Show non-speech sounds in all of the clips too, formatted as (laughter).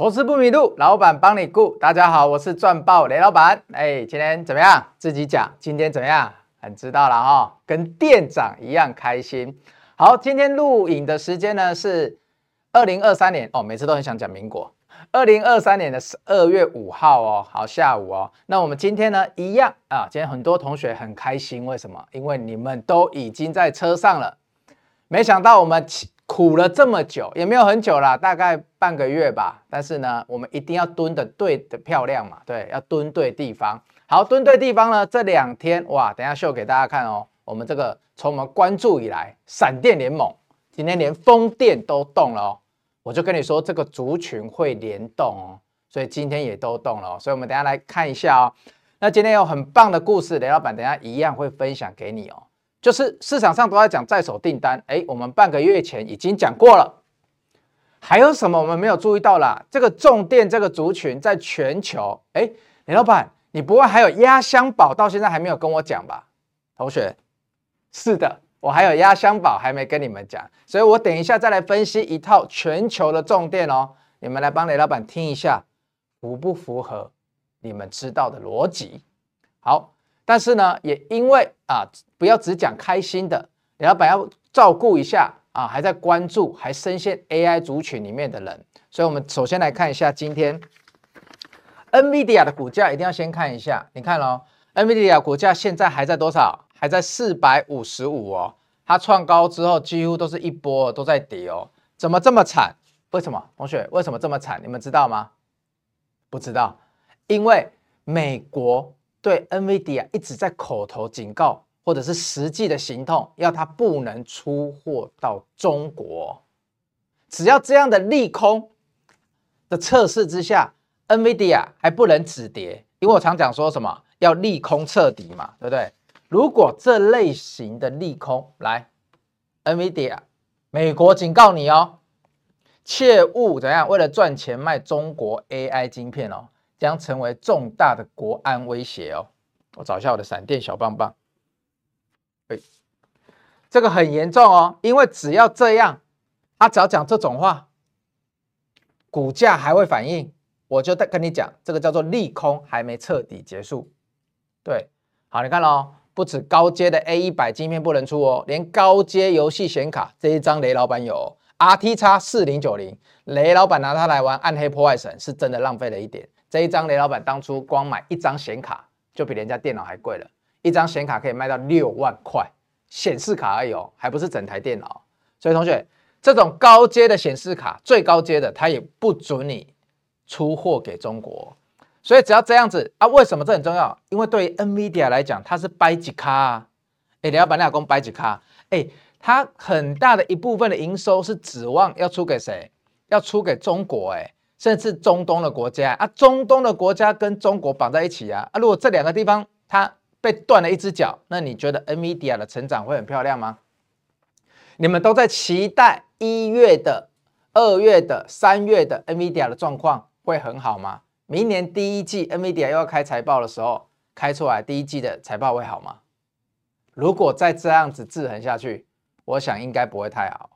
投资不迷路，老板帮你顾。大家好，我是赚爆雷老板。哎，今天怎么样？自己讲。今天怎么样？很知道了哈、哦，跟店长一样开心。好，今天录影的时间呢是二零二三年哦，每次都很想讲民国。二零二三年的十二月五号哦，好下午哦。那我们今天呢一样啊，今天很多同学很开心，为什么？因为你们都已经在车上了。没想到我们苦了这么久，也没有很久啦，大概半个月吧。但是呢，我们一定要蹲的对的漂亮嘛，对，要蹲对地方。好，蹲对地方呢，这两天哇，等下秀给大家看哦。我们这个从我们关注以来，闪电联盟今天连风电都动了哦。我就跟你说，这个族群会联动哦，所以今天也都动了。所以我们等下来看一下哦。那今天有很棒的故事，雷老板等下一样会分享给你哦。就是市场上都在讲在手订单，哎，我们半个月前已经讲过了。还有什么我们没有注意到啦？这个重电这个族群在全球，哎，李老板，你不会还有压箱宝到现在还没有跟我讲吧？同学，是的，我还有压箱宝还没跟你们讲，所以我等一下再来分析一套全球的重电哦。你们来帮雷老板听一下，符不符合你们知道的逻辑？好。但是呢，也因为啊，不要只讲开心的，李老板要照顾一下啊，还在关注，还深陷 AI 族群里面的人，所以我们首先来看一下今天 NVIDIA 的股价，一定要先看一下。你看哦，NVIDIA 股价现在还在多少？还在四百五十五哦。它创高之后，几乎都是一波都在跌哦。怎么这么惨？为什么？同学，为什么这么惨？你们知道吗？不知道，因为美国。对 NVIDIA 一直在口头警告，或者是实际的行动，要它不能出货到中国。只要这样的利空的测试之下，NVIDIA 还不能止跌，因为我常讲说什么要利空彻底嘛，对不对？如果这类型的利空来，NVIDIA，美国警告你哦，切勿怎样为了赚钱卖中国 AI 晶片哦。将成为重大的国安威胁哦！我找一下我的闪电小棒棒。哎，这个很严重哦，因为只要这样，他只要讲这种话，股价还会反应。我就跟你讲，这个叫做利空还没彻底结束。对，好，你看哦，不止高阶的 A 一百晶片不能出哦，连高阶游戏显卡这一张雷老板有，RTX 四零九零，雷老板拿它来玩暗黑破坏神，是真的浪费了一点。这一张雷老板当初光买一张显卡就比人家电脑还贵了，一张显卡可以卖到六万块，显示卡而已哦，还不是整台电脑。所以同学，这种高阶的显示卡，最高阶的，它也不准你出货给中国。所以只要这样子啊，为什么这很重要？因为对于 NVIDIA 来讲，它是掰几卡啊？哎，雷老板你老公掰几卡？哎，它很大的一部分的营收是指望要出给谁？要出给中国哎。甚至中东的国家啊，中东的国家跟中国绑在一起啊啊！如果这两个地方它被断了一只脚，那你觉得 NVIDIA 的成长会很漂亮吗？你们都在期待一月的、二月的、三月的 NVIDIA 的状况会很好吗？明年第一季 NVIDIA 又要开财报的时候，开出来第一季的财报会好吗？如果再这样子制衡下去，我想应该不会太好。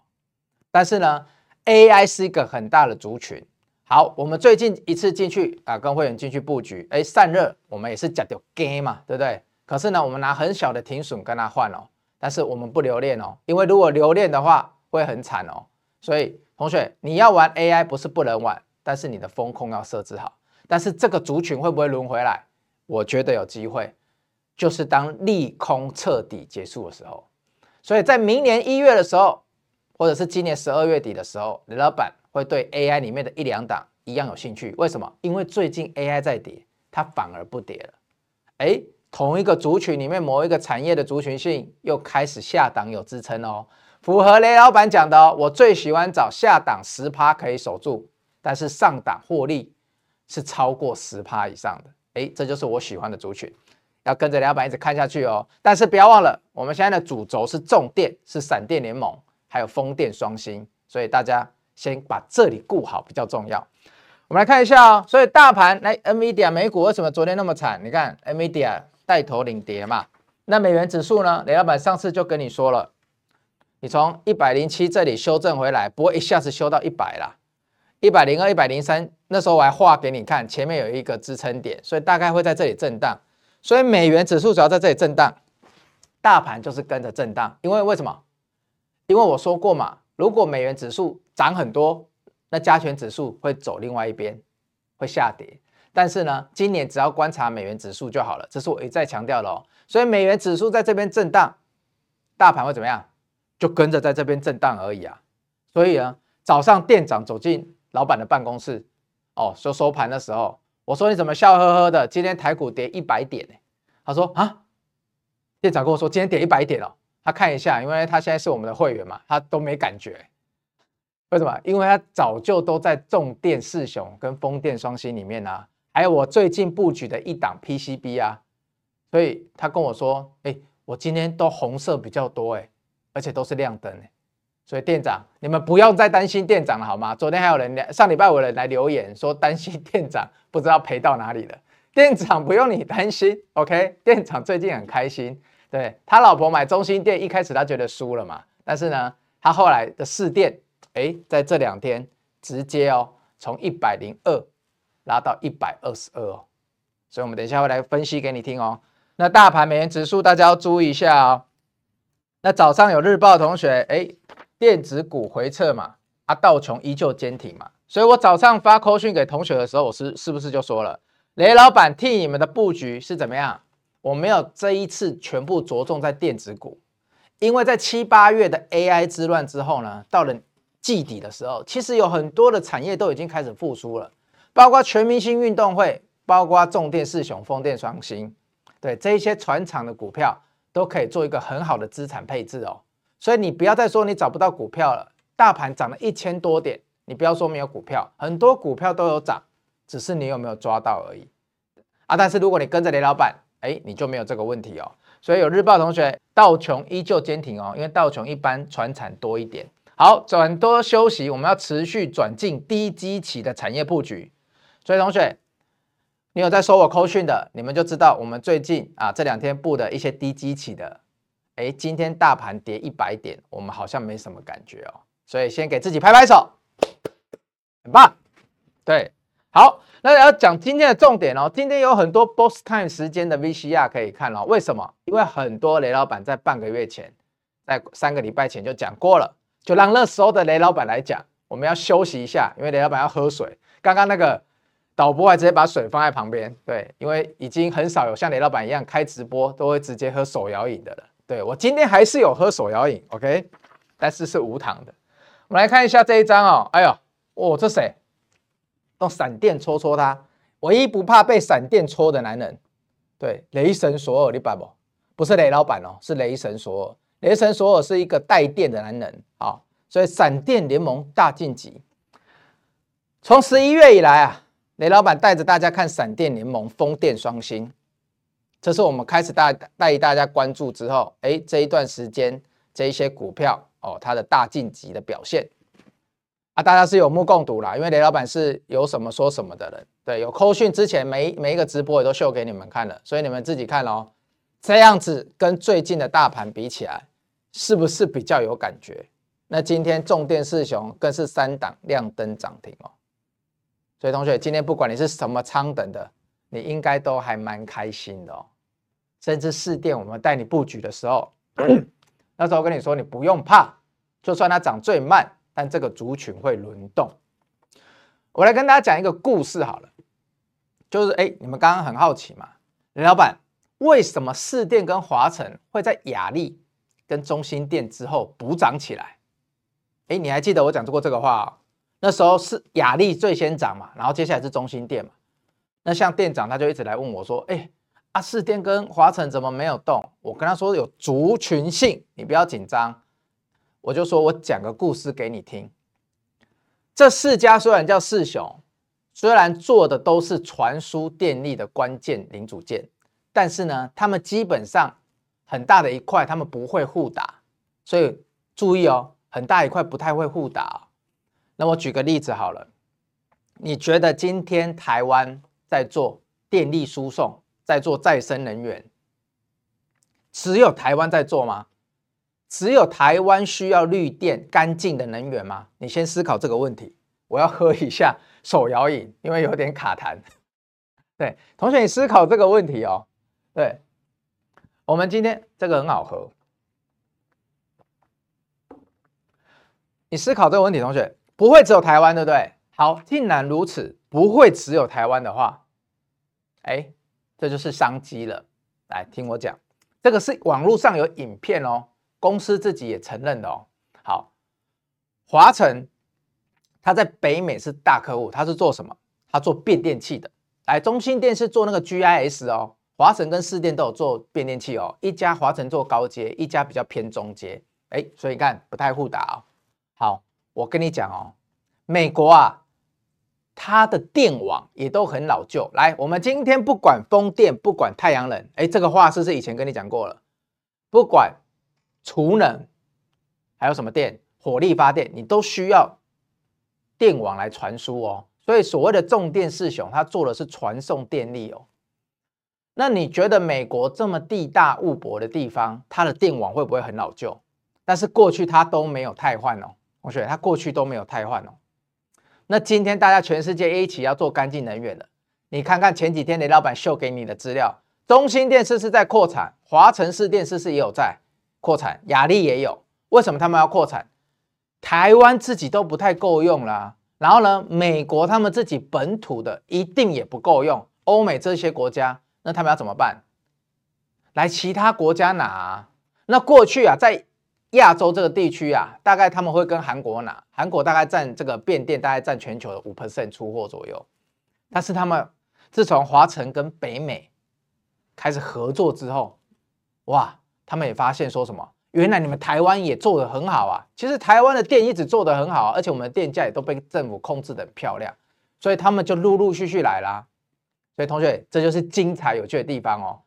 但是呢，AI 是一个很大的族群。好，我们最近一次进去啊，跟会员进去布局，哎，散热，我们也是讲到 game 嘛，对不对？可是呢，我们拿很小的停损跟他换哦，但是我们不留恋哦，因为如果留恋的话会很惨哦。所以同学，你要玩 AI 不是不能玩，但是你的风控要设置好。但是这个族群会不会轮回来？我觉得有机会，就是当利空彻底结束的时候。所以在明年一月的时候，或者是今年十二月底的时候，李老板。会对 AI 里面的一两档一样有兴趣，为什么？因为最近 AI 在跌，它反而不跌了。哎，同一个族群里面某一个产业的族群性又开始下档有支撑哦，符合雷老板讲的哦。我最喜欢找下档十趴可以守住，但是上档获利是超过十趴以上的。哎，这就是我喜欢的族群，要跟着雷老板一直看下去哦。但是不要忘了，我们现在的主轴是重电，是闪电联盟，还有风电双星，所以大家。先把这里顾好比较重要。我们来看一下哦，所以大盘来，NVIDIA 美股为什么昨天那么惨？你看 NVIDIA 带头领跌嘛。那美元指数呢？雷老板上次就跟你说了，你从一百零七这里修正回来，不会一下子修到一百啦，一百零二、一百零三，那时候我还画给你看，前面有一个支撑点，所以大概会在这里震荡。所以美元指数只要在这里震荡，大盘就是跟着震荡。因为为什么？因为我说过嘛，如果美元指数涨很多，那加权指数会走另外一边，会下跌。但是呢，今年只要观察美元指数就好了，这是我一再强调的哦。所以美元指数在这边震荡，大盘会怎么样？就跟着在这边震荡而已啊。所以呢，早上店长走进老板的办公室，哦，说收盘的时候，我说你怎么笑呵呵的？今天台股跌一百点呢？他说啊，店长跟我说今天跌一百点哦。他看一下，因为他现在是我们的会员嘛，他都没感觉。为什么？因为他早就都在重电四雄跟风电双星里面啊。还有我最近布局的一档 PCB 啊，所以他跟我说：“哎，我今天都红色比较多哎，而且都是亮灯哎。”所以店长，你们不用再担心店长了好吗？昨天还有人上礼拜有人来留言说担心店长 (laughs) 不知道赔到哪里了。店长不用你担心，OK？店长最近很开心，对他老婆买中心店，一开始他觉得输了嘛，但是呢，他后来的市电，哎，在这两天直接哦，从一百零二。拉到一百二十二哦，所以我们等一下会来分析给你听哦。那大盘美元指数大家要注意一下哦。那早上有日报同学，哎，电子股回撤嘛，啊道琼依旧坚挺嘛，所以我早上发扣讯给同学的时候，我是是不是就说了，雷老板替你们的布局是怎么样？我没有这一次全部着重在电子股，因为在七八月的 AI 之乱之后呢，到了季底的时候，其实有很多的产业都已经开始复苏了。包括全明星运动会，包括重电四雄、风电双星，对这一些传产的股票都可以做一个很好的资产配置哦。所以你不要再说你找不到股票了，大盘涨了一千多点，你不要说没有股票，很多股票都有涨，只是你有没有抓到而已啊。但是如果你跟着雷老板，哎，你就没有这个问题哦。所以有日报同学，道琼依旧坚挺哦，因为道琼一般传产多一点。好，转多休息，我们要持续转进低基期的产业布局。所以同学，你有在收我扣讯的，你们就知道我们最近啊这两天布的一些低基期的，哎，今天大盘跌一百点，我们好像没什么感觉哦。所以先给自己拍拍手，很棒。对，好，那要讲今天的重点哦。今天有很多 boss time 时间的 VCR 可以看哦。为什么？因为很多雷老板在半个月前，在三个礼拜前就讲过了，就让那时候的雷老板来讲，我们要休息一下，因为雷老板要喝水。刚刚那个。导播还直接把水放在旁边，对，因为已经很少有像雷老板一样开直播都会直接喝手摇饮的了。对，我今天还是有喝手摇饮，OK，但是是无糖的。我们来看一下这一张哦，哎呦，哦，这谁？用闪电戳戳他，唯一不怕被闪电戳的男人，对，雷神索尔，你白不？不是雷老板哦，是雷神索尔。雷神索尔是一个带电的男人啊，所以闪电联盟大晋级。从十一月以来啊。雷老板带着大家看闪电联盟、风电双星，这是我们开始带带大家关注之后，哎，这一段时间这一些股票哦，它的大晋级的表现啊，大家是有目共睹啦。因为雷老板是有什么说什么的人，对，有扣讯之前每每一个直播也都秀给你们看了，所以你们自己看哦。这样子跟最近的大盘比起来，是不是比较有感觉？那今天重电四雄更是三档亮灯涨停哦。所以同学，今天不管你是什么仓等的，你应该都还蛮开心的哦。甚至四电我们带你布局的时候，(coughs) 那时候跟你说你不用怕，就算它涨最慢，但这个族群会轮动。我来跟大家讲一个故事好了，就是哎，你们刚刚很好奇嘛，林老板为什么市电跟华城会在雅力跟中心电之后补涨起来？哎，你还记得我讲过这个话哦？那时候是雅力最先涨嘛，然后接下来是中心电嘛。那像店长他就一直来问我说：“哎，啊市电跟华城怎么没有动？”我跟他说有族群性，你不要紧张。我就说我讲个故事给你听。这四家虽然叫四雄，虽然做的都是传输电力的关键零组件，但是呢，他们基本上很大的一块他们不会互打，所以注意哦，很大一块不太会互打。那我举个例子好了，你觉得今天台湾在做电力输送，在做再生能源，只有台湾在做吗？只有台湾需要绿电、干净的能源吗？你先思考这个问题。我要喝一下手摇饮，因为有点卡痰。(laughs) 对，同学，你思考这个问题哦。对，我们今天这个很好喝。你思考这个问题，同学，不会只有台湾，对不对？好，既然如此，不会只有台湾的话，哎，这就是商机了。来听我讲，这个是网络上有影片哦，公司自己也承认的哦。好，华晨，他在北美是大客户，他是做什么？他做变电器的。来，中兴电是做那个 GIS 哦，华晨跟四电都有做变电器哦。一家华晨做高阶，一家比较偏中阶。哎，所以你看不太互打哦。好，我跟你讲哦，美国啊，它的电网也都很老旧。来，我们今天不管风电，不管太阳能，哎，这个话是不是以前跟你讲过了？不管储能，还有什么电，火力发电，你都需要电网来传输哦。所以所谓的重电四雄，它做的是传送电力哦。那你觉得美国这么地大物博的地方，它的电网会不会很老旧？但是过去它都没有汰换哦，同学，它过去都没有汰换哦。那今天大家全世界一起要做干净能源了，你看看前几天雷老板秀给你的资料，中兴电视是在扩产？华城市电视是也有在扩产？亚力也有，为什么他们要扩产？台湾自己都不太够用啦。然后呢，美国他们自己本土的一定也不够用，欧美这些国家，那他们要怎么办？来其他国家拿。那过去啊，在亚洲这个地区啊，大概他们会跟韩国拿，韩国大概占这个变电，大概占全球的五 percent 出货左右。但是他们自从华城跟北美开始合作之后，哇，他们也发现说什么？原来你们台湾也做得很好啊！其实台湾的店一直做得很好，而且我们的电价也都被政府控制得很漂亮，所以他们就陆陆续续来啦。所以同学，这就是精彩有趣的地方哦。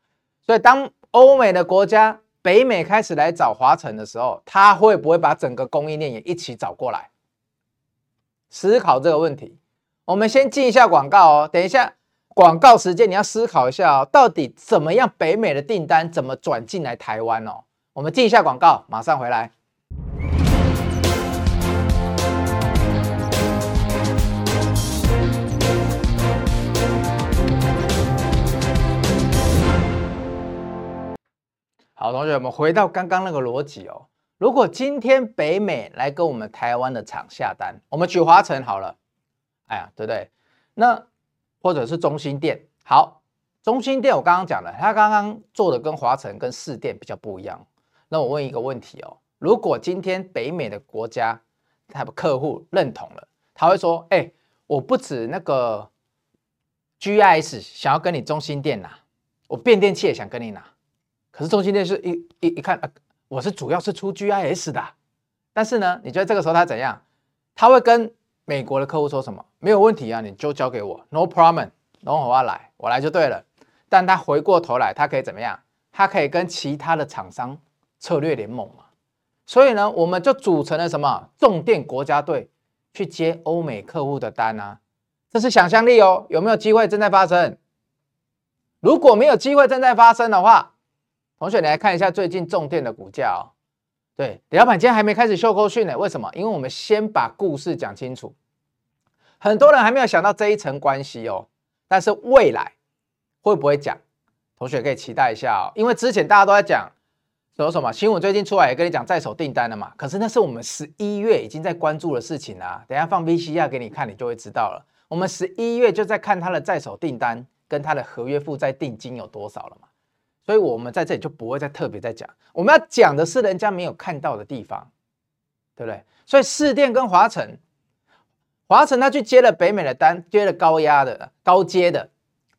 所以当欧美的国家、北美开始来找华晨的时候，他会不会把整个供应链也一起找过来？思考这个问题。我们先进一下广告哦。等一下广告时间，你要思考一下哦，到底怎么样北美的订单怎么转进来台湾哦？我们进一下广告，马上回来。好，同学，我们回到刚刚那个逻辑哦。如果今天北美来跟我们台湾的厂下单，我们举华城好了，哎呀，对不对？那或者是中心店，好，中心店我刚刚讲了，他刚刚做的跟华城跟士电比较不一样。那我问一个问题哦，如果今天北美的国家他的客户认同了，他会说：哎，我不止那个 GIS 想要跟你中心店拿，我变电器也想跟你拿。可是中心店是一一一看，我是主要是出 GIS 的。但是呢，你觉得这个时候他怎样？他会跟美国的客户说什么？没有问题啊，你就交给我，No problem，然后我要来，我来就对了。但他回过头来，他可以怎么样？他可以跟其他的厂商。策略联盟嘛，所以呢，我们就组成了什么重电国家队去接欧美客户的单啊，这是想象力哦，有没有机会正在发生？如果没有机会正在发生的话，同学你来看一下最近重电的股价哦。对，李老板今天还没开始秀扣讯呢，为什么？因为我们先把故事讲清楚，很多人还没有想到这一层关系哦，但是未来会不会讲？同学可以期待一下哦，因为之前大家都在讲。说什么新闻最近出来也跟你讲在手订单了嘛？可是那是我们十一月已经在关注的事情啊。等下放 VCR 给你看，你就会知道了。我们十一月就在看他的在手订单跟他的合约负债定金有多少了嘛？所以我们在这里就不会再特别再讲。我们要讲的是人家没有看到的地方，对不对？所以市电跟华城，华城他去接了北美的单，接了高压的高阶的，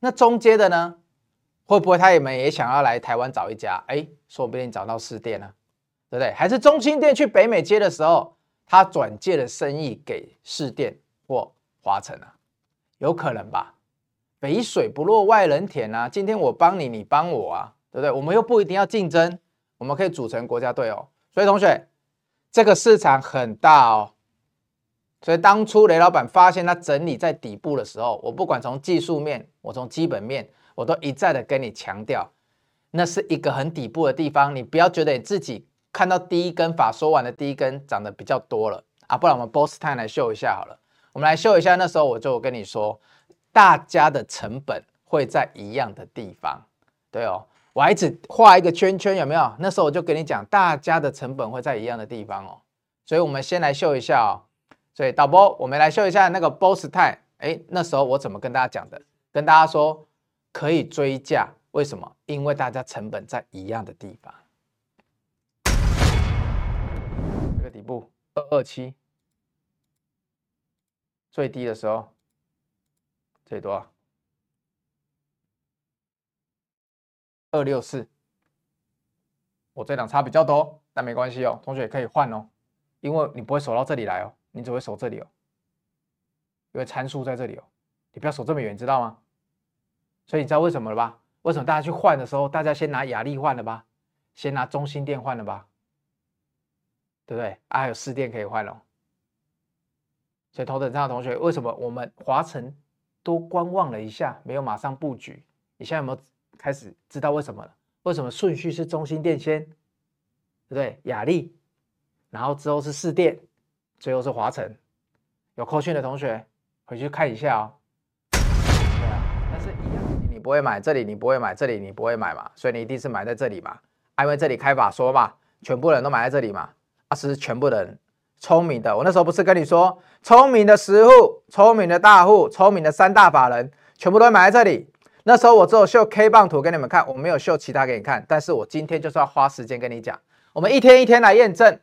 那中阶的呢？会不会他也们也想要来台湾找一家？哎，说不定找到市电了，对不对？还是中兴电去北美接的时候，他转借了生意给市电或华城啊？有可能吧？肥水不落外人田啊！今天我帮你，你帮我啊，对不对？我们又不一定要竞争，我们可以组成国家队哦。所以同学，这个市场很大哦。所以当初雷老板发现他整理在底部的时候，我不管从技术面，我从基本面。我都一再的跟你强调，那是一个很底部的地方，你不要觉得你自己看到第一根法说完的第一根涨得比较多了啊，不然我们 Boss Time 来秀一下好了。我们来秀一下，那时候我就跟你说，大家的成本会在一样的地方，对哦，我还一直画一个圈圈，有没有？那时候我就跟你讲，大家的成本会在一样的地方哦。所以我们先来秀一下哦。所以导播，我们来秀一下那个波斯泰，哎，那时候我怎么跟大家讲的？跟大家说可以追价，为什么？因为大家成本在一样的地方。这个底部二二七。最低的时候，最多二六四，我这两差比较多，但没关系哦，同学也可以换哦，因为你不会守到这里来哦，你只会守这里哦，因为参数在这里哦，你不要守这么远，知道吗？所以你知道为什么了吧？为什么大家去换的时候，大家先拿雅力换了吧，先拿中心电换了吧，对不对？啊，还有四电可以换哦。所以头等舱的同学，为什么我们华晨多观望了一下，没有马上布局？你现在有没有开始知道为什么了？为什么顺序是中心电先，对不对？亚力，然后之后是士电，最后是华城。有扣讯的同学回去看一下哦。对啊，但是一样，你不会买这里，你不会买这里，你不会买嘛？所以你一定是买在这里嘛？因为这里开法说嘛，全部人都买在这里嘛？啊，是全部人。聪明的，我那时候不是跟你说，聪明的十户、聪明的大户、聪明的三大法人，全部都买在这里。那时候我只有秀 K 棒图给你们看，我没有秀其他给你看。但是我今天就是要花时间跟你讲，我们一天一天来验证，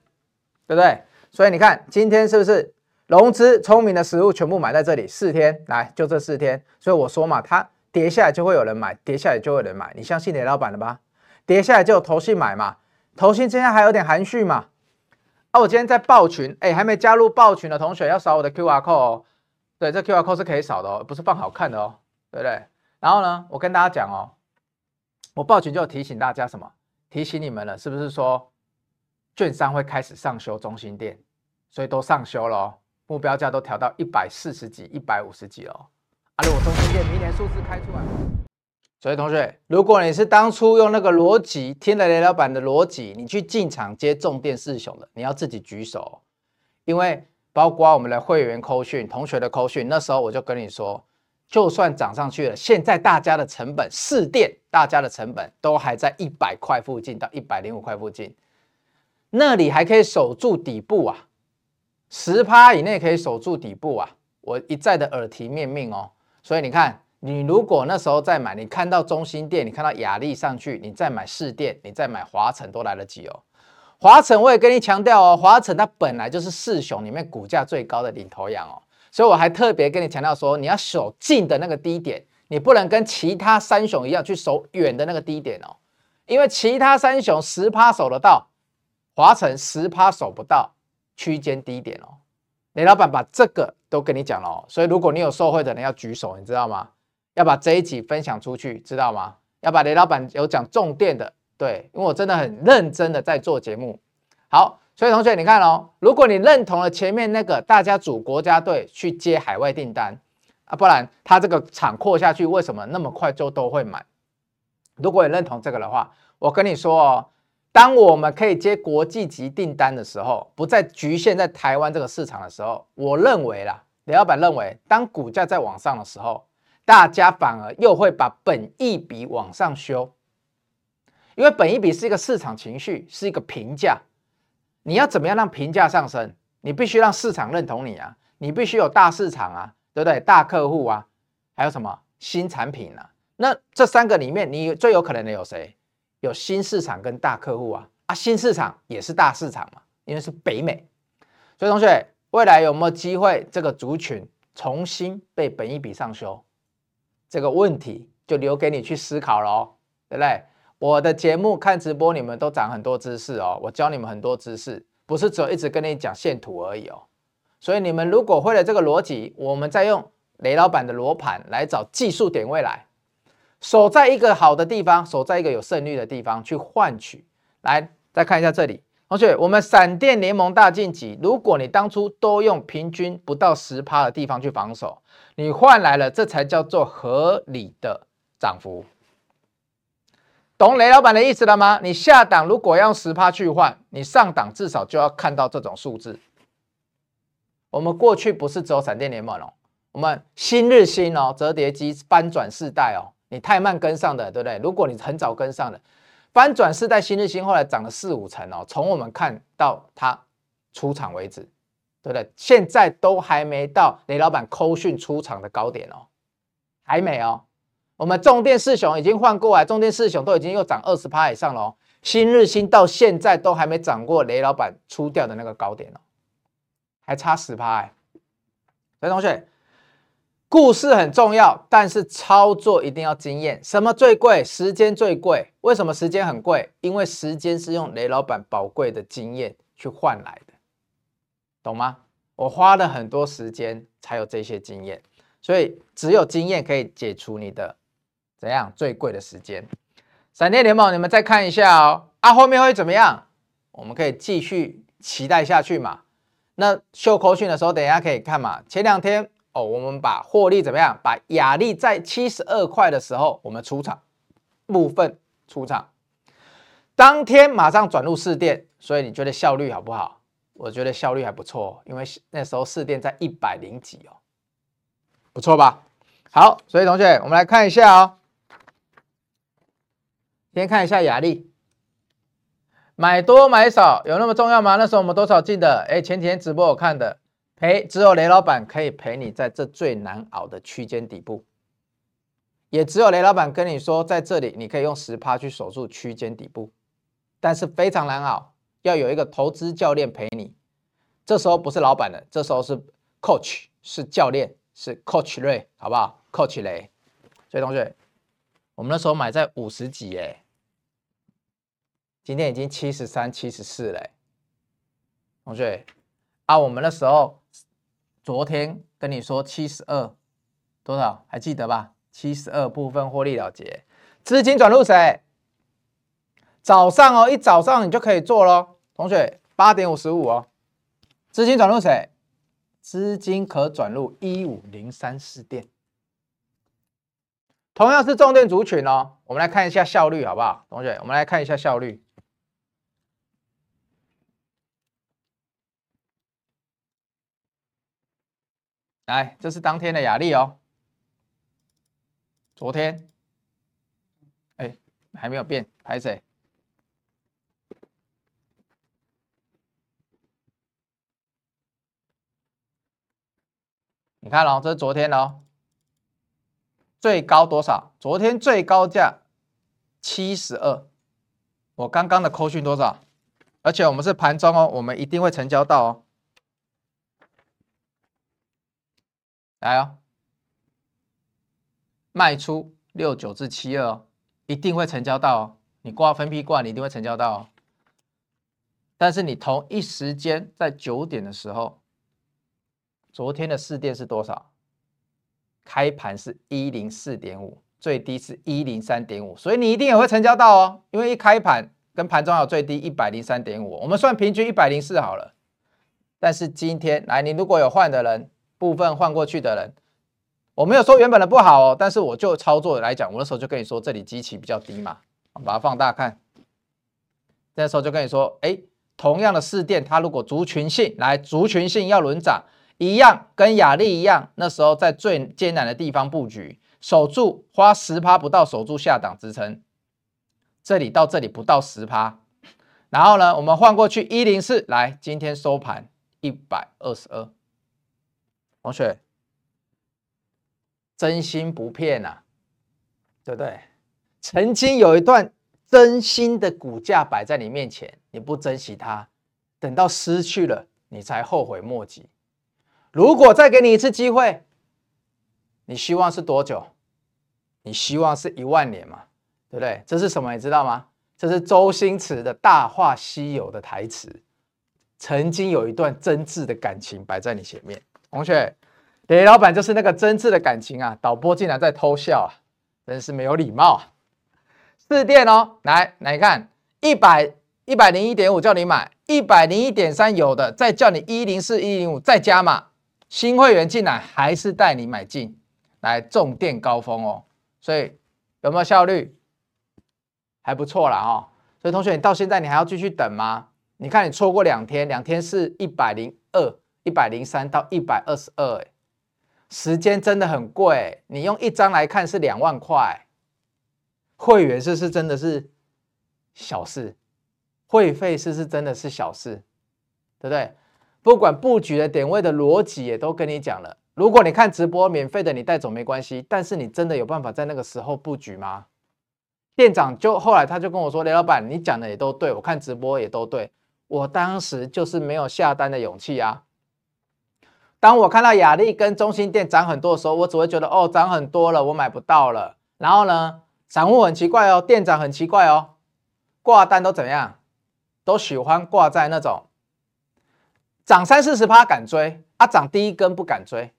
对不对？所以你看今天是不是融资聪明的食物全部买在这里？四天来就这四天，所以我说嘛，它跌下来就会有人买，跌下来就会有人买。你相信雷老板了吧？跌下来就有投信买嘛，投信今天还有点含蓄嘛。啊、我今天在报群，哎，还没加入报群的同学要扫我的 QR code 哦。对，这 QR code 是可以扫的哦，不是放好看的哦，对不对？然后呢，我跟大家讲哦，我报群就提醒大家什么？提醒你们了，是不是说券商会开始上修中心店，所以都上修了哦，目标价都调到一百四十几、一百五十几了哦。啊，如果中心店明年数字开出来。所以同学，如果你是当初用那个逻辑听了雷老板的逻辑，你去进场接重电四雄的，你要自己举手，因为包括我们的会员扣讯、同学的扣讯，那时候我就跟你说，就算涨上去了，现在大家的成本市电，大家的成本都还在一百块附近到一百零五块附近，那里还可以守住底部啊，十趴以内可以守住底部啊，我一再的耳提面命哦，所以你看。你如果那时候再买，你看到中心店，你看到雅力上去，你再买市电，你再买华城都来得及哦。华城我也跟你强调哦，华城它本来就是四雄里面股价最高的领头羊哦，所以我还特别跟你强调说，你要守近的那个低点，你不能跟其他三雄一样去守远的那个低点哦，因为其他三雄十趴守得到，华城十趴守不到区间低点哦。雷老板把这个都跟你讲了哦，所以如果你有受惠的人要举手，你知道吗？要把这一集分享出去，知道吗？要把雷老板有讲重点的，对，因为我真的很认真的在做节目。好，所以同学你看哦，如果你认同了前面那个大家组国家队去接海外订单啊，不然他这个厂扩下去，为什么那么快就都会满？如果你认同这个的话，我跟你说哦，当我们可以接国际级订单的时候，不再局限在台湾这个市场的时候，我认为啦，李老板认为，当股价在往上的时候。大家反而又会把本益比往上修，因为本益比是一个市场情绪，是一个评价。你要怎么样让评价上升？你必须让市场认同你啊，你必须有大市场啊，对不对？大客户啊，还有什么新产品啊？那这三个里面，你最有可能的有谁？有新市场跟大客户啊啊，新市场也是大市场嘛，因为是北美。所以同学，未来有没有机会这个族群重新被本益比上修？这个问题就留给你去思考喽，对不对？我的节目看直播，你们都长很多知识哦，我教你们很多知识，不是只有一直跟你讲线图而已哦。所以你们如果会了这个逻辑，我们再用雷老板的罗盘来找技术点位来，守在一个好的地方，守在一个有胜率的地方去换取。来，再看一下这里。同学，我们闪电联盟大晋级，如果你当初都用平均不到十趴的地方去防守，你换来了，这才叫做合理的涨幅。懂雷老板的意思了吗？你下档如果要用十趴去换，你上档至少就要看到这种数字。我们过去不是只有闪电联盟哦，我们新日新哦，折叠机翻转世代哦，你太慢跟上的，对不对？如果你很早跟上的，翻转世代新日新后来涨了四五成哦，从我们看到它出场为止，对不对？现在都还没到雷老板扣讯出场的高点哦，还没哦。我们重电四雄已经换过来，重电四雄都已经又涨二十趴以上了哦。新日新到现在都还没涨过雷老板出掉的那个高点哦，还差十趴哎。所以同学，故事很重要，但是操作一定要经验。什么最贵？时间最贵。为什么时间很贵？因为时间是用雷老板宝贵的经验去换来的，懂吗？我花了很多时间才有这些经验，所以只有经验可以解除你的。怎样最贵的时间？闪电联盟，你们再看一下哦。啊，后面会怎么样？我们可以继续期待下去嘛。那秀口讯的时候，等一下可以看嘛。前两天哦，我们把获利怎么样？把亚力在七十二块的时候，我们出场部分出场，当天马上转入士电，所以你觉得效率好不好？我觉得效率还不错，因为那时候士电在一百零几哦，不错吧？好，所以同学，我们来看一下哦。先看一下雅力，买多买少有那么重要吗？那时候我们多少进的？哎，前几天直播我看的，赔只有雷老板可以陪你在这最难熬的区间底部，也只有雷老板跟你说，在这里你可以用十趴去守住区间底部，但是非常难熬，要有一个投资教练陪你。这时候不是老板的，这时候是 coach，是教练，是 coach 雷，好不好？coach 雷。所以同学，我们那时候买在五十几，哎。今天已经七十三、七十四了，同学啊，我们那时候昨天跟你说七十二多少，还记得吧？七十二部分获利了结，资金转入谁？早上哦，一早上你就可以做喽，同学八点五十五哦，资金转入谁？资金可转入一五零三四店，同样是重点族群哦，我们来看一下效率好不好？同学，我们来看一下效率。来，这是当天的雅力哦。昨天，哎，还没有变，还是谁？你看哦，这是昨天哦，最高多少？昨天最高价七十二。我刚刚的扣讯多少？而且我们是盘中哦，我们一定会成交到哦。来哦，卖出六九至七二哦，一定会成交到哦。你挂分批挂，你一定会成交到哦。但是你同一时间在九点的时候，昨天的市电是多少？开盘是一零四点五，最低是一零三点五，所以你一定也会成交到哦。因为一开盘跟盘中有最低一百零三点五，我们算平均一百零四好了。但是今天来，你如果有换的人。部分换过去的人，我没有说原本的不好哦，但是我就操作来讲，我那时候就跟你说这里基期比较低嘛，我把它放大看，那时候就跟你说，哎，同样的市电，它如果族群性来族群性要轮涨，一样跟雅力一样，那时候在最艰难的地方布局，守住花十趴不到守住下档支撑，这里到这里不到十趴，然后呢，我们换过去一零四来，今天收盘一百二十二。同学，真心不骗呐，对不对？曾经有一段真心的股价摆在你面前，你不珍惜它，等到失去了，你才后悔莫及。如果再给你一次机会，你希望是多久？你希望是一万年嘛？对不对？这是什么？你知道吗？这是周星驰的《大话西游》的台词。曾经有一段真挚的感情摆在你前面。同学，雷老板就是那个真挚的感情啊！导播竟然在偷笑啊，真是没有礼貌啊！士电哦，来来看一百一百零一点五叫你买，一百零一点三有的再叫你一零四一零五再加码，新会员进来还是带你买进来重电高峰哦，所以有没有效率？还不错啦哦。所以同学，你到现在你还要继续等吗？你看你错过两天，两天是一百零二。一百零三到一百二十二，哎，时间真的很贵。你用一张来看是两万块，会员是是真的是小事，会费是是真的是小事，对不对？不管布局的点位的逻辑也都跟你讲了。如果你看直播免费的，你带走没关系，但是你真的有办法在那个时候布局吗？店长就后来他就跟我说：“雷老板，你讲的也都对，我看直播也都对。我当时就是没有下单的勇气啊。当我看到雅力跟中心店涨很多的时候，我只会觉得哦，涨很多了，我买不到了。然后呢，散户很奇怪哦，店长很奇怪哦，挂单都怎样？都喜欢挂在那种涨三四十趴敢追啊，涨第一根不敢追。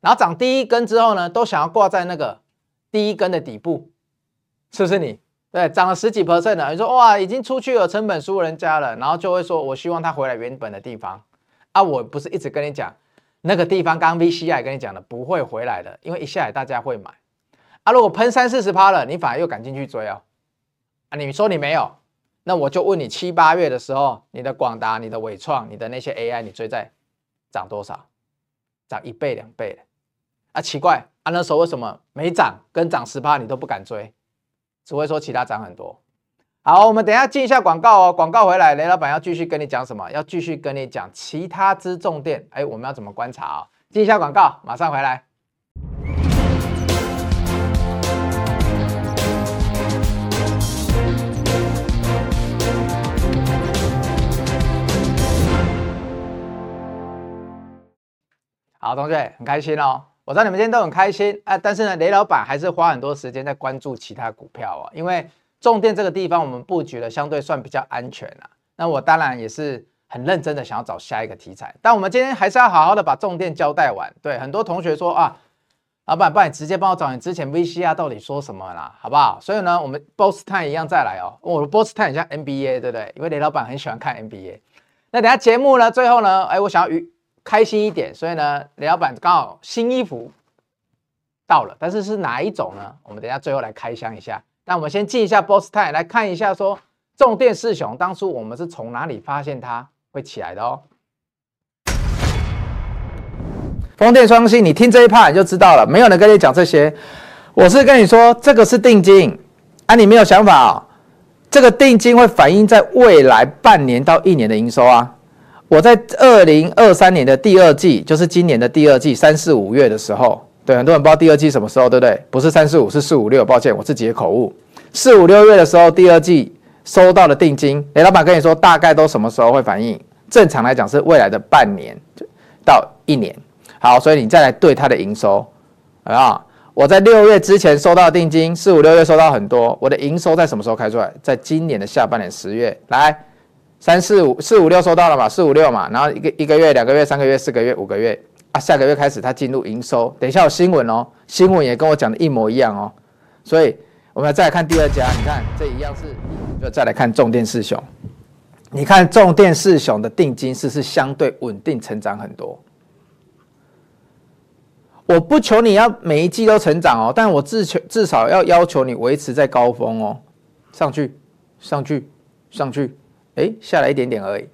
然后涨第一根之后呢，都想要挂在那个第一根的底部。”是不是你？对，涨了十几 percent 了，你说哇，已经出去了，成本输人家了，然后就会说，我希望他回来原本的地方啊，我不是一直跟你讲那个地方，刚 VCI 跟你讲的不会回来的，因为一下来大家会买啊，如果喷三四十趴了，你反而又敢进去追哦，啊，你说你没有，那我就问你七八月的时候，你的广达、你的纬创、你的那些 AI，你追在涨多少？涨一倍两倍的啊，奇怪啊，那时候为什么没涨跟涨十趴你都不敢追？只会说其他涨很多。好，我们等一下进一下广告哦。广告回来，雷老板要继续跟你讲什么？要继续跟你讲其他支重点。哎，我们要怎么观察啊？进一下广告，马上回来。好，同学很开心哦。我知道你们今天都很开心啊，但是呢，雷老板还是花很多时间在关注其他股票哦，因为重电这个地方我们布局的相对算比较安全啊。那我当然也是很认真的想要找下一个题材，但我们今天还是要好好的把重电交代完。对，很多同学说啊，老板，不然你直接帮我找你之前 VCR 到底说什么啦，好不好？所以呢，我们 Both Time 一样再来哦。我的波斯泰很像 NBA，对不对？因为雷老板很喜欢看 NBA。那等下节目呢，最后呢，哎，我想要与开心一点，所以呢，雷老板刚好新衣服到了，但是是哪一种呢？我们等下最后来开箱一下。那我们先进一下 Boss t i e 来看一下，说重电四雄当初我们是从哪里发现它会起来的哦。风电双星，你听这一趴你就知道了，没有人跟你讲这些。我是跟你说，这个是定金啊，你没有想法哦。这个定金会反映在未来半年到一年的营收啊。我在二零二三年的第二季，就是今年的第二季三四五月的时候，对，很多人不知道第二季什么时候，对不对？不是三四五，是四五六。抱歉，我自己的口误。四五六月的时候，第二季收到的定金，雷老板跟你说，大概都什么时候会反映？正常来讲是未来的半年到一年。好，所以你再来对它的营收啊，我在六月之前收到定金，四五六月收到很多，我的营收在什么时候开出来？在今年的下半年十月来。三四五四五六收到了嘛？四五六嘛，然后一个一个月、两个月、三个月、四个月、五个月啊，下个月开始它进入营收。等一下有新闻哦，新闻也跟我讲的一模一样哦。所以我们再来看第二家，你看这一样是，就再来看重电四雄。你看重电四雄的定金是是相对稳定成长很多？我不求你要每一季都成长哦，但我至求至少要要求你维持在高峰哦，上去，上去，上去。哎，下来一点点而已，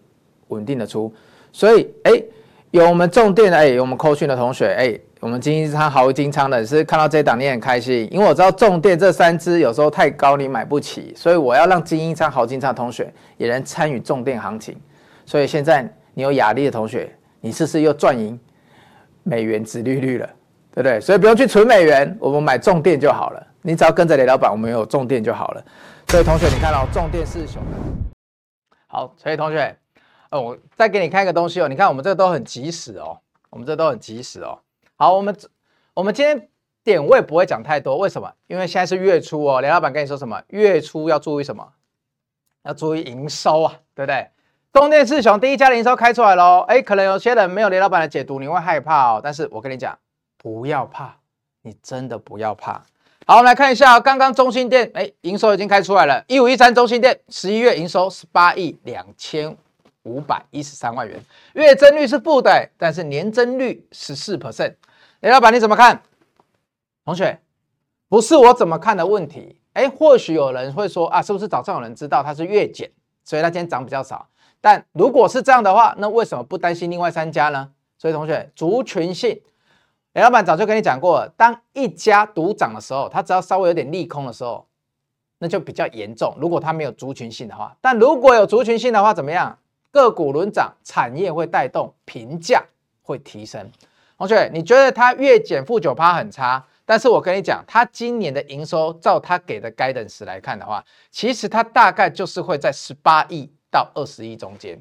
稳定的出，所以哎，有我们重电的哎，有我们扣讯的同学哎，我们金一仓豪金仓的是看到这档你很开心，因为我知道重电这三支有时候太高你买不起，所以我要让精英仓豪金仓同学也能参与重电行情，所以现在你有亚力的同学，你是不是又赚赢美元殖利率了，对不对？所以不用去存美元，我们买重电就好了，你只要跟着雷老板，我们有重电就好了。所以同学你看到重电四雄好，所以同学，哦，我再给你看一个东西哦。你看，我们这都很及时哦，我们这都很及时哦。好，我们我们今天点位不会讲太多，为什么？因为现在是月初哦。雷老板跟你说什么？月初要注意什么？要注意营收啊，对不对？东电四雄第一家的营收开出来喽。哎，可能有些人没有雷老板的解读，你会害怕哦。但是我跟你讲，不要怕，你真的不要怕。好，我们来看一下，刚刚中心店，哎，营收已经开出来了，一五一三中心店十一月营收十八亿两千五百一十三万元，月增率是负的，但是年增率十四 percent。雷老板你怎么看？同学，不是我怎么看的问题，哎，或许有人会说啊，是不是早上有人知道它是月减，所以它今天涨比较少？但如果是这样的话，那为什么不担心另外三家呢？所以同学，族群性，雷老板早就跟你讲过了，当一家独涨的时候，它只要稍微有点利空的时候，那就比较严重。如果它没有族群性的话，但如果有族群性的话，怎么样？个股轮涨，产业会带动，评价会提升。同学，你觉得它月减负九趴很差？但是我跟你讲，它今年的营收，照它给的 guidance 来看的话，其实它大概就是会在十八亿到二十亿中间。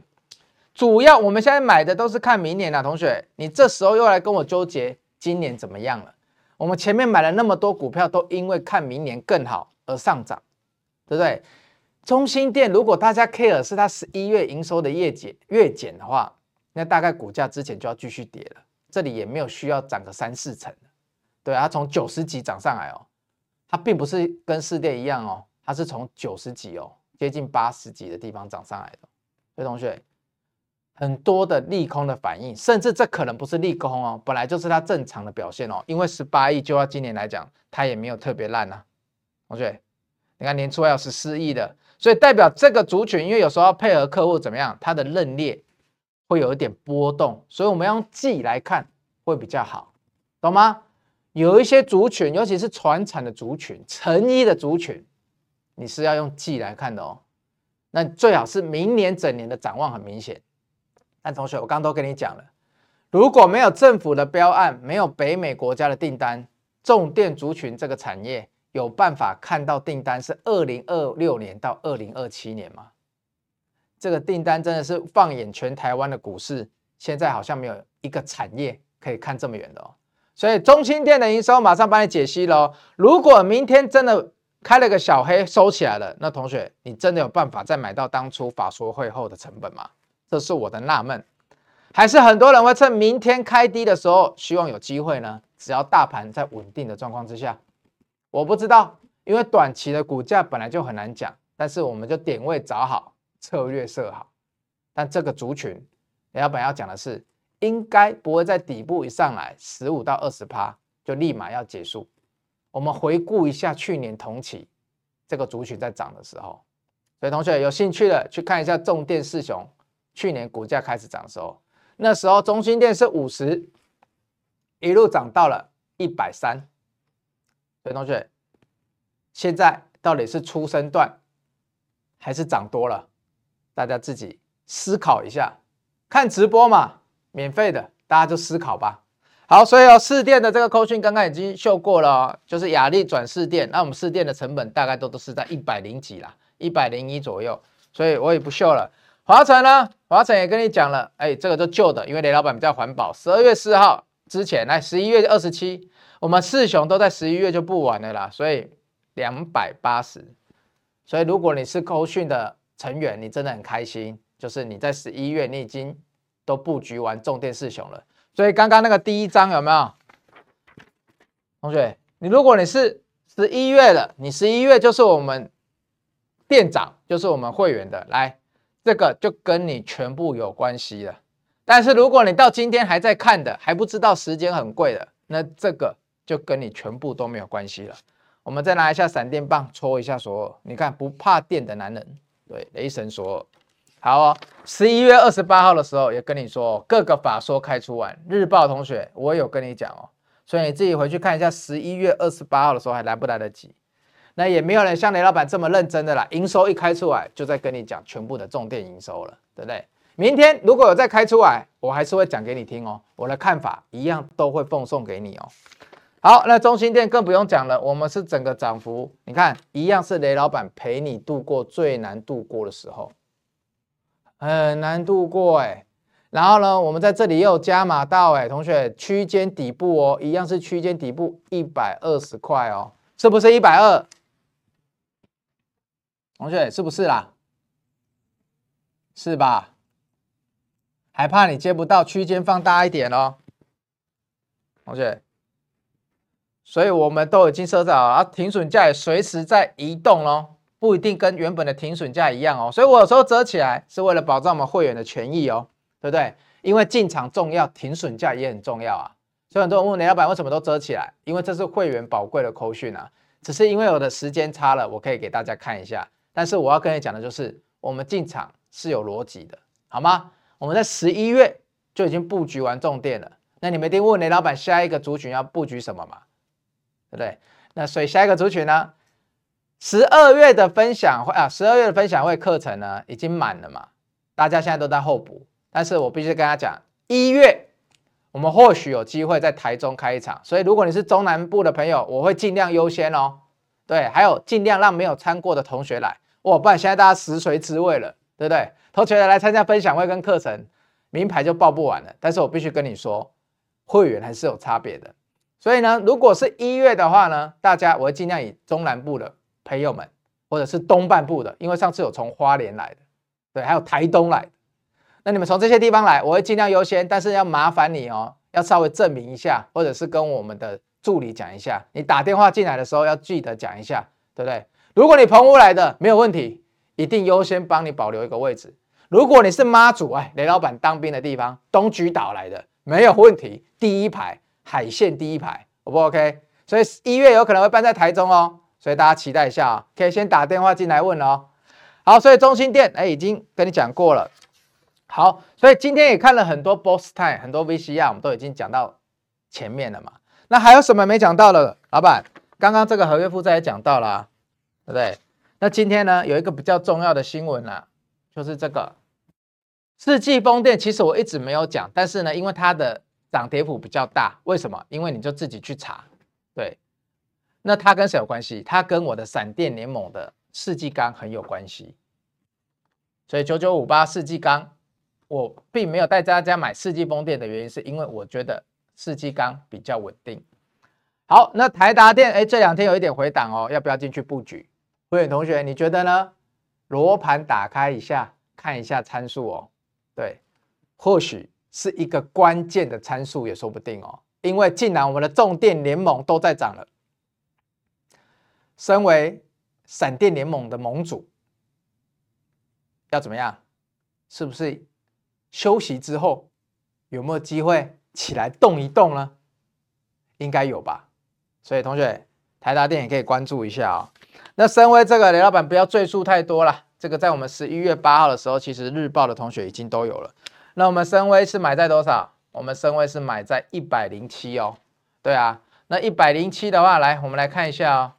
主要我们现在买的都是看明年啊，同学，你这时候又来跟我纠结今年怎么样了？我们前面买了那么多股票，都因为看明年更好而上涨，对不对？中心店如果大家 care 是它十一月营收的月减月减的话，那大概股价之前就要继续跌了，这里也没有需要涨个三四成。对，它从九十几涨上来哦，它并不是跟市电一样哦，它是从九十几哦，接近八十几的地方涨上来的。所以同学，很多的利空的反应，甚至这可能不是利空哦，本来就是它正常的表现哦。因为十八亿就要今年来讲，它也没有特别烂呐。同学，你看年初还有十四亿的，所以代表这个族群，因为有时候要配合客户怎么样，它的认列会有一点波动，所以我们要用季来看会比较好，懂吗？有一些族群，尤其是传产的族群、成衣的族群，你是要用季来看的哦。那最好是明年整年的展望很明显。但同学，我刚刚都跟你讲了，如果没有政府的标案，没有北美国家的订单，重电族群这个产业有办法看到订单是二零二六年到二零二七年吗？这个订单真的是放眼全台湾的股市，现在好像没有一个产业可以看这么远的哦。所以中兴电的营收马上帮你解析喽。如果明天真的开了个小黑收起来了，那同学你真的有办法再买到当初法说会后的成本吗？这是我的纳闷。还是很多人会趁明天开低的时候，希望有机会呢？只要大盘在稳定的状况之下，我不知道，因为短期的股价本来就很难讲。但是我们就点位找好，策略设好。但这个族群，老板要讲的是。应该不会在底部一上来十五到二十趴就立马要结束。我们回顾一下去年同期这个族群在涨的时候，所以同学有兴趣的去看一下重电四雄去年股价开始涨的时候，那时候中心电是五十，一路涨到了一百三。所以同学现在到底是初升段还是涨多了？大家自己思考一下，看直播嘛。免费的，大家就思考吧。好，所以哦，试电的这个扣讯刚刚已经秀过了哦，就是雅力转试电，那我们试电的成本大概都都是在一百零几啦，一百零一左右，所以我也不秀了。华城呢，华城也跟你讲了，哎，这个就旧的，因为雷老板比较环保。十二月四号之前，来十一月二十七，我们四雄都在十一月就不玩了啦，所以两百八十。所以如果你是扣讯的成员，你真的很开心，就是你在十一月你已经。都布局完重电四雄了，所以刚刚那个第一章有没有？同学，你如果你是十一月的，你十一月就是我们店长，就是我们会员的，来，这个就跟你全部有关系了。但是如果你到今天还在看的，还不知道时间很贵的，那这个就跟你全部都没有关系了。我们再拿一下闪电棒戳一下索尔，你看不怕电的男人，对，雷神索尔。好哦，十一月二十八号的时候也跟你说，各个法说开出完，日报同学我有跟你讲哦，所以你自己回去看一下，十一月二十八号的时候还来不来得及？那也没有人像雷老板这么认真的啦，营收一开出来就在跟你讲全部的重电营收了，对不对？明天如果有再开出来，我还是会讲给你听哦，我的看法一样都会奉送给你哦。好，那中心店更不用讲了，我们是整个涨幅，你看一样是雷老板陪你度过最难度过的时候。很难度过哎，然后呢，我们在这里又加码到哎，同学区间底部哦，一样是区间底部一百二十块哦，是不是一百二？同学是不是啦？是吧？还怕你接不到，区间放大一点哦，同学，所以我们都已经设置好啊，停损价也随时在移动哦。不一定跟原本的停损价一样哦，所以我有时候折起来是为了保障我们会员的权益哦，对不对？因为进场重要，停损价也很重要啊。所以很多人问雷老板为什么都折起来？因为这是会员宝贵的扣讯啊。只是因为我的时间差了，我可以给大家看一下。但是我要跟你讲的就是，我们进场是有逻辑的，好吗？我们在十一月就已经布局完重点了。那你们一定问雷老板，下一个族群要布局什么嘛？对？那所以下一个族群呢？十二月的分享会啊，十二月的分享会课程呢已经满了嘛？大家现在都在候补，但是我必须跟他讲，一月我们或许有机会在台中开一场，所以如果你是中南部的朋友，我会尽量优先哦。对，还有尽量让没有参过的同学来，哇，不然现在大家食髓知味了，对不对？同学来参加分享会跟课程，名牌就报不完了。但是我必须跟你说，会员还是有差别的。所以呢，如果是一月的话呢，大家我会尽量以中南部的朋友们，或者是东半部的，因为上次有从花莲来的，对，还有台东来的，那你们从这些地方来，我会尽量优先，但是要麻烦你哦，要稍微证明一下，或者是跟我们的助理讲一下，你打电话进来的时候要记得讲一下，对不对？如果你澎湖来的没有问题，一定优先帮你保留一个位置。如果你是妈祖，哎，雷老板当兵的地方，东莒岛来的没有问题，第一排。海线第一排，O 不 OK？所以一月有可能会办在台中哦，所以大家期待一下啊，可以先打电话进来问哦。好，所以中心店哎已经跟你讲过了。好，所以今天也看了很多 Boss Time，很多 VCR，我们都已经讲到前面了嘛。那还有什么没讲到的？老板，刚刚这个合约负债也讲到了，对不对？那今天呢有一个比较重要的新闻啊，就是这个世纪风电，其实我一直没有讲，但是呢，因为它的涨跌幅比较大，为什么？因为你就自己去查，对。那它跟谁有关系？它跟我的闪电联盟的世纪钢很有关系。所以九九五八世纪钢，我并没有带大家买世纪风电的原因，是因为我觉得世纪钢比较稳定。好，那台达电，哎，这两天有一点回档哦，要不要进去布局？会员同学，你觉得呢？罗盘打开一下，看一下参数哦。对，或许。是一个关键的参数也说不定哦，因为既然我们的重电联盟都在涨了，身为闪电联盟的盟主，要怎么样？是不是休息之后有没有机会起来动一动呢？应该有吧。所以同学，台达电也可以关注一下哦。那身为这个雷老板，不要赘述太多了。这个在我们十一月八号的时候，其实日报的同学已经都有了。那我们深威是买在多少？我们深威是买在一百零七哦。对啊，那一百零七的话，来我们来看一下哦。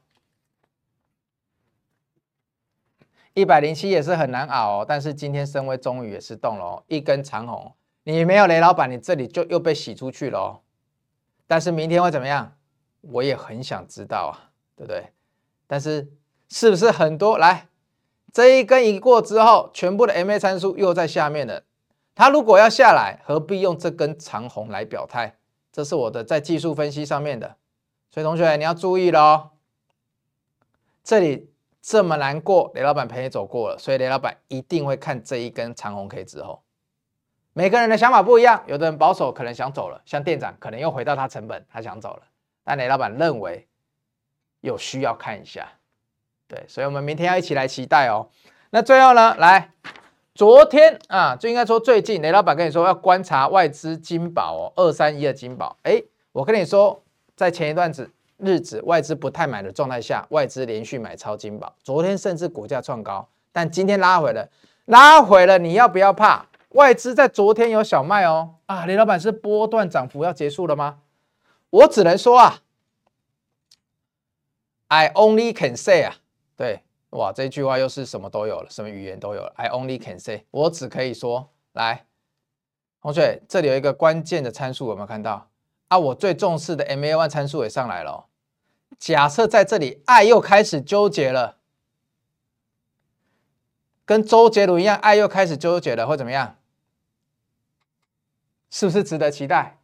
一百零七也是很难熬哦，但是今天深威终于也是动了哦，一根长红。你没有雷老板，你这里就又被洗出去了哦。但是明天会怎么样？我也很想知道啊，对不对？但是是不是很多？来，这一根一过之后，全部的 MA 参数又在下面了。它如果要下来，何必用这根长红来表态？这是我的在技术分析上面的，所以同学你要注意了哦。这里这么难过，雷老板陪你走过了，所以雷老板一定会看这一根长红 K 之后。每个人的想法不一样，有的人保守可能想走了，像店长可能又回到他成本，他想走了。但雷老板认为有需要看一下，对，所以我们明天要一起来期待哦。那最后呢，来。昨天啊，就应该说最近，雷老板跟你说要观察外资金宝哦，二三一的金宝。哎，我跟你说，在前一段子日子外资不太买的状态下，外资连续买超金宝，昨天甚至股价创高，但今天拉回了，拉回了，你要不要怕？外资在昨天有小卖哦，啊，雷老板是波段涨幅要结束了吗？我只能说啊，I only can say 啊，对。哇，这句话又是什么都有了，什么语言都有了。I only can say，我只可以说，来，同学，这里有一个关键的参数，有没有看到？啊，我最重视的 MA one 参数也上来了。假设在这里爱又开始纠结了，跟周杰伦一样，爱又开始纠结了，会怎么样？是不是值得期待？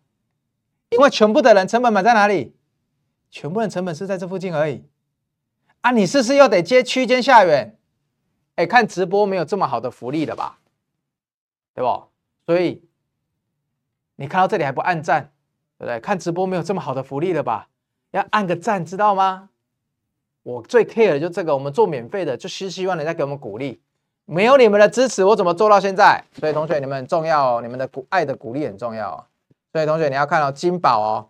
因为全部的人成本买在哪里？全部的成本是在这附近而已。啊，你是不是又得接区间下缘？哎，看直播没有这么好的福利了吧？对不？所以你看到这里还不按赞，对不对？看直播没有这么好的福利了吧？要按个赞，知道吗？我最 care 的就这个，我们做免费的，就是希望人家给我们鼓励。没有你们的支持，我怎么做到现在？所以同学，你们很重要哦，你们的鼓爱的鼓励很重要哦。所以同学，你要看到金宝哦。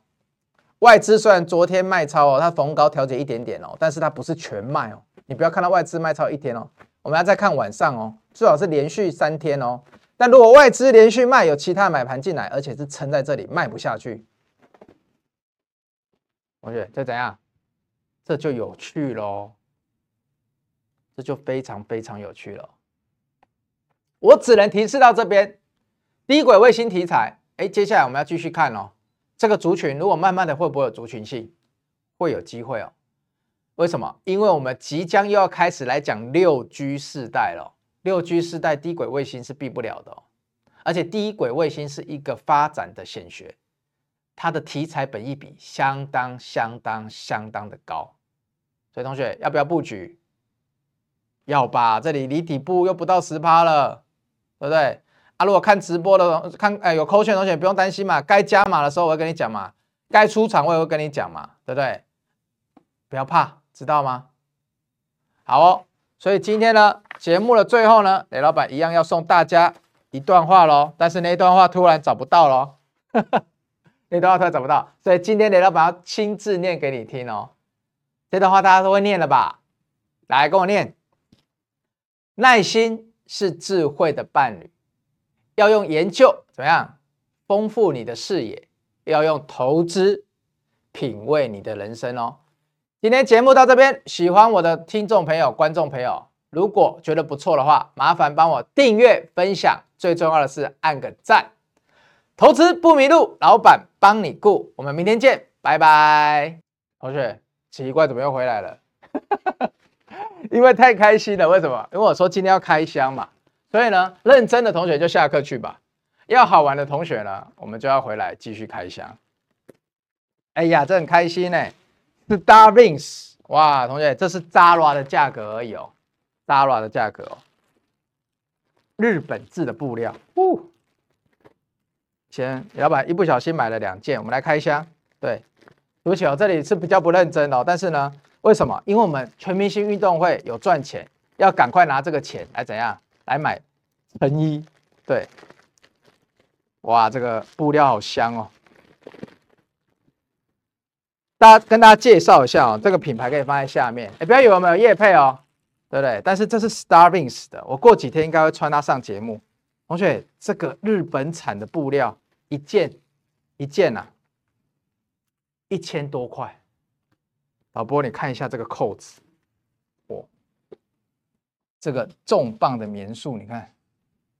外资虽然昨天卖超哦，它逢高调节一点点哦，但是它不是全卖哦。你不要看到外资卖超一天哦，我们要再看晚上哦，最好是连续三天哦，但如果外资连续卖，有其他买盘进来，而且是撑在这里卖不下去，同学这怎样？这就有趣喽，这就非常非常有趣了。我只能提示到这边，低轨卫星题材，哎，接下来我们要继续看哦。这个族群如果慢慢的会不会有族群性？会有机会哦。为什么？因为我们即将又要开始来讲六 G 世代了。六 G 世代低轨卫星是避不了的哦，而且低轨卫星是一个发展的显学，它的题材本益比相当相当相当的高，所以同学要不要布局？要吧，这里离底部又不到十趴了，对不对？啊，如果看直播的看，哎，有扣券的同学不用担心嘛，该加码的时候我会跟你讲嘛，该出场我也会跟你讲嘛，对不对？不要怕，知道吗？好哦。所以今天呢，节目的最后呢，雷老板一样要送大家一段话喽。但是那段话突然找不到喽，(laughs) 那段话突然找不到，所以今天雷老板要亲自念给你听哦。这段话大家都会念了吧？来跟我念：耐心是智慧的伴侣，要用研究怎么样丰富你的视野，要用投资品味你的人生哦。今天节目到这边，喜欢我的听众朋友、观众朋友，如果觉得不错的话，麻烦帮我订阅、分享，最重要的是按个赞。投资不迷路，老板帮你顾。我们明天见，拜拜。同学，奇怪，怎么又回来了？(laughs) 因为太开心了。为什么？因为我说今天要开箱嘛，所以呢，认真的同学就下课去吧。要好玩的同学呢，我们就要回来继续开箱。哎呀，这很开心呢。是 Starlink 哇，同学，这是 Zara 的价格而已哦，Zara 的价格哦，日本制的布料。呜，先，老板一不小心买了两件，我们来开箱。对，对不起哦，这里是比较不认真哦，但是呢，为什么？因为我们全明星运动会有赚钱，要赶快拿这个钱来怎样来买成衣。对，哇，这个布料好香哦。大家跟大家介绍一下哦，这个品牌可以放在下面。哎，不要以为我们有业配哦，对不对？但是这是 Starlink 的，我过几天应该会穿它上节目。同学，这个日本产的布料一件一件呐、啊，一千多块。老波，你看一下这个扣子，这个重磅的棉树，你看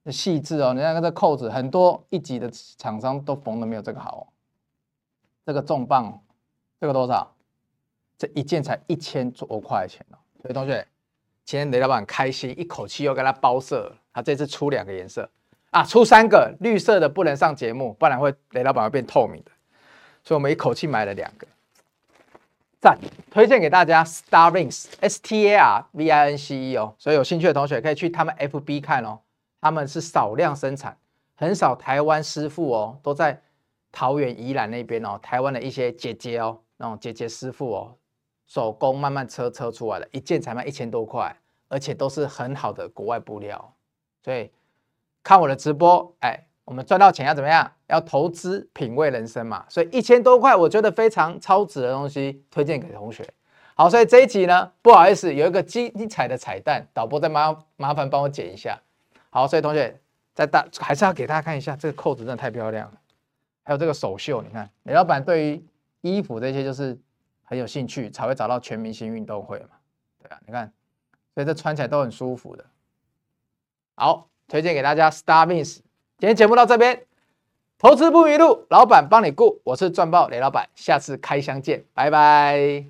这细致哦。你看这扣子，很多一级的厂商都缝的没有这个好哦。这个重磅。这个多少？这一件才一千多块钱哦。所以同学，今天雷老板开心，一口气又给他包色。他这次出两个颜色啊，出三个，绿色的不能上节目，不然会雷老板会变透明的。所以我们一口气买了两个，赞！推荐给大家，Starvince，S T A R V I N C E 哦。所以有兴趣的同学可以去他们 F B 看哦。他们是少量生产，很少台湾师傅哦，都在桃园、宜兰那边哦。台湾的一些姐姐哦。那种姐姐师傅哦，手工慢慢车车出来的，一件才卖一千多块，而且都是很好的国外布料，所以看我的直播，哎，我们赚到钱要怎么样？要投资品味人生嘛，所以一千多块，我觉得非常超值的东西，推荐给同学。好，所以这一集呢，不好意思，有一个精彩的彩蛋，导播再麻麻烦帮我剪一下。好，所以同学再大还是要给大家看一下，这个扣子真的太漂亮了，还有这个手袖，你看，雷老板对于。衣服这些就是很有兴趣才会找到全明星运动会嘛，对啊，你看，所以这穿起来都很舒服的。好，推荐给大家 Starvins。今天节目到这边，投资不迷路，老板帮你顾。我是赚爆雷老板，下次开箱见，拜拜。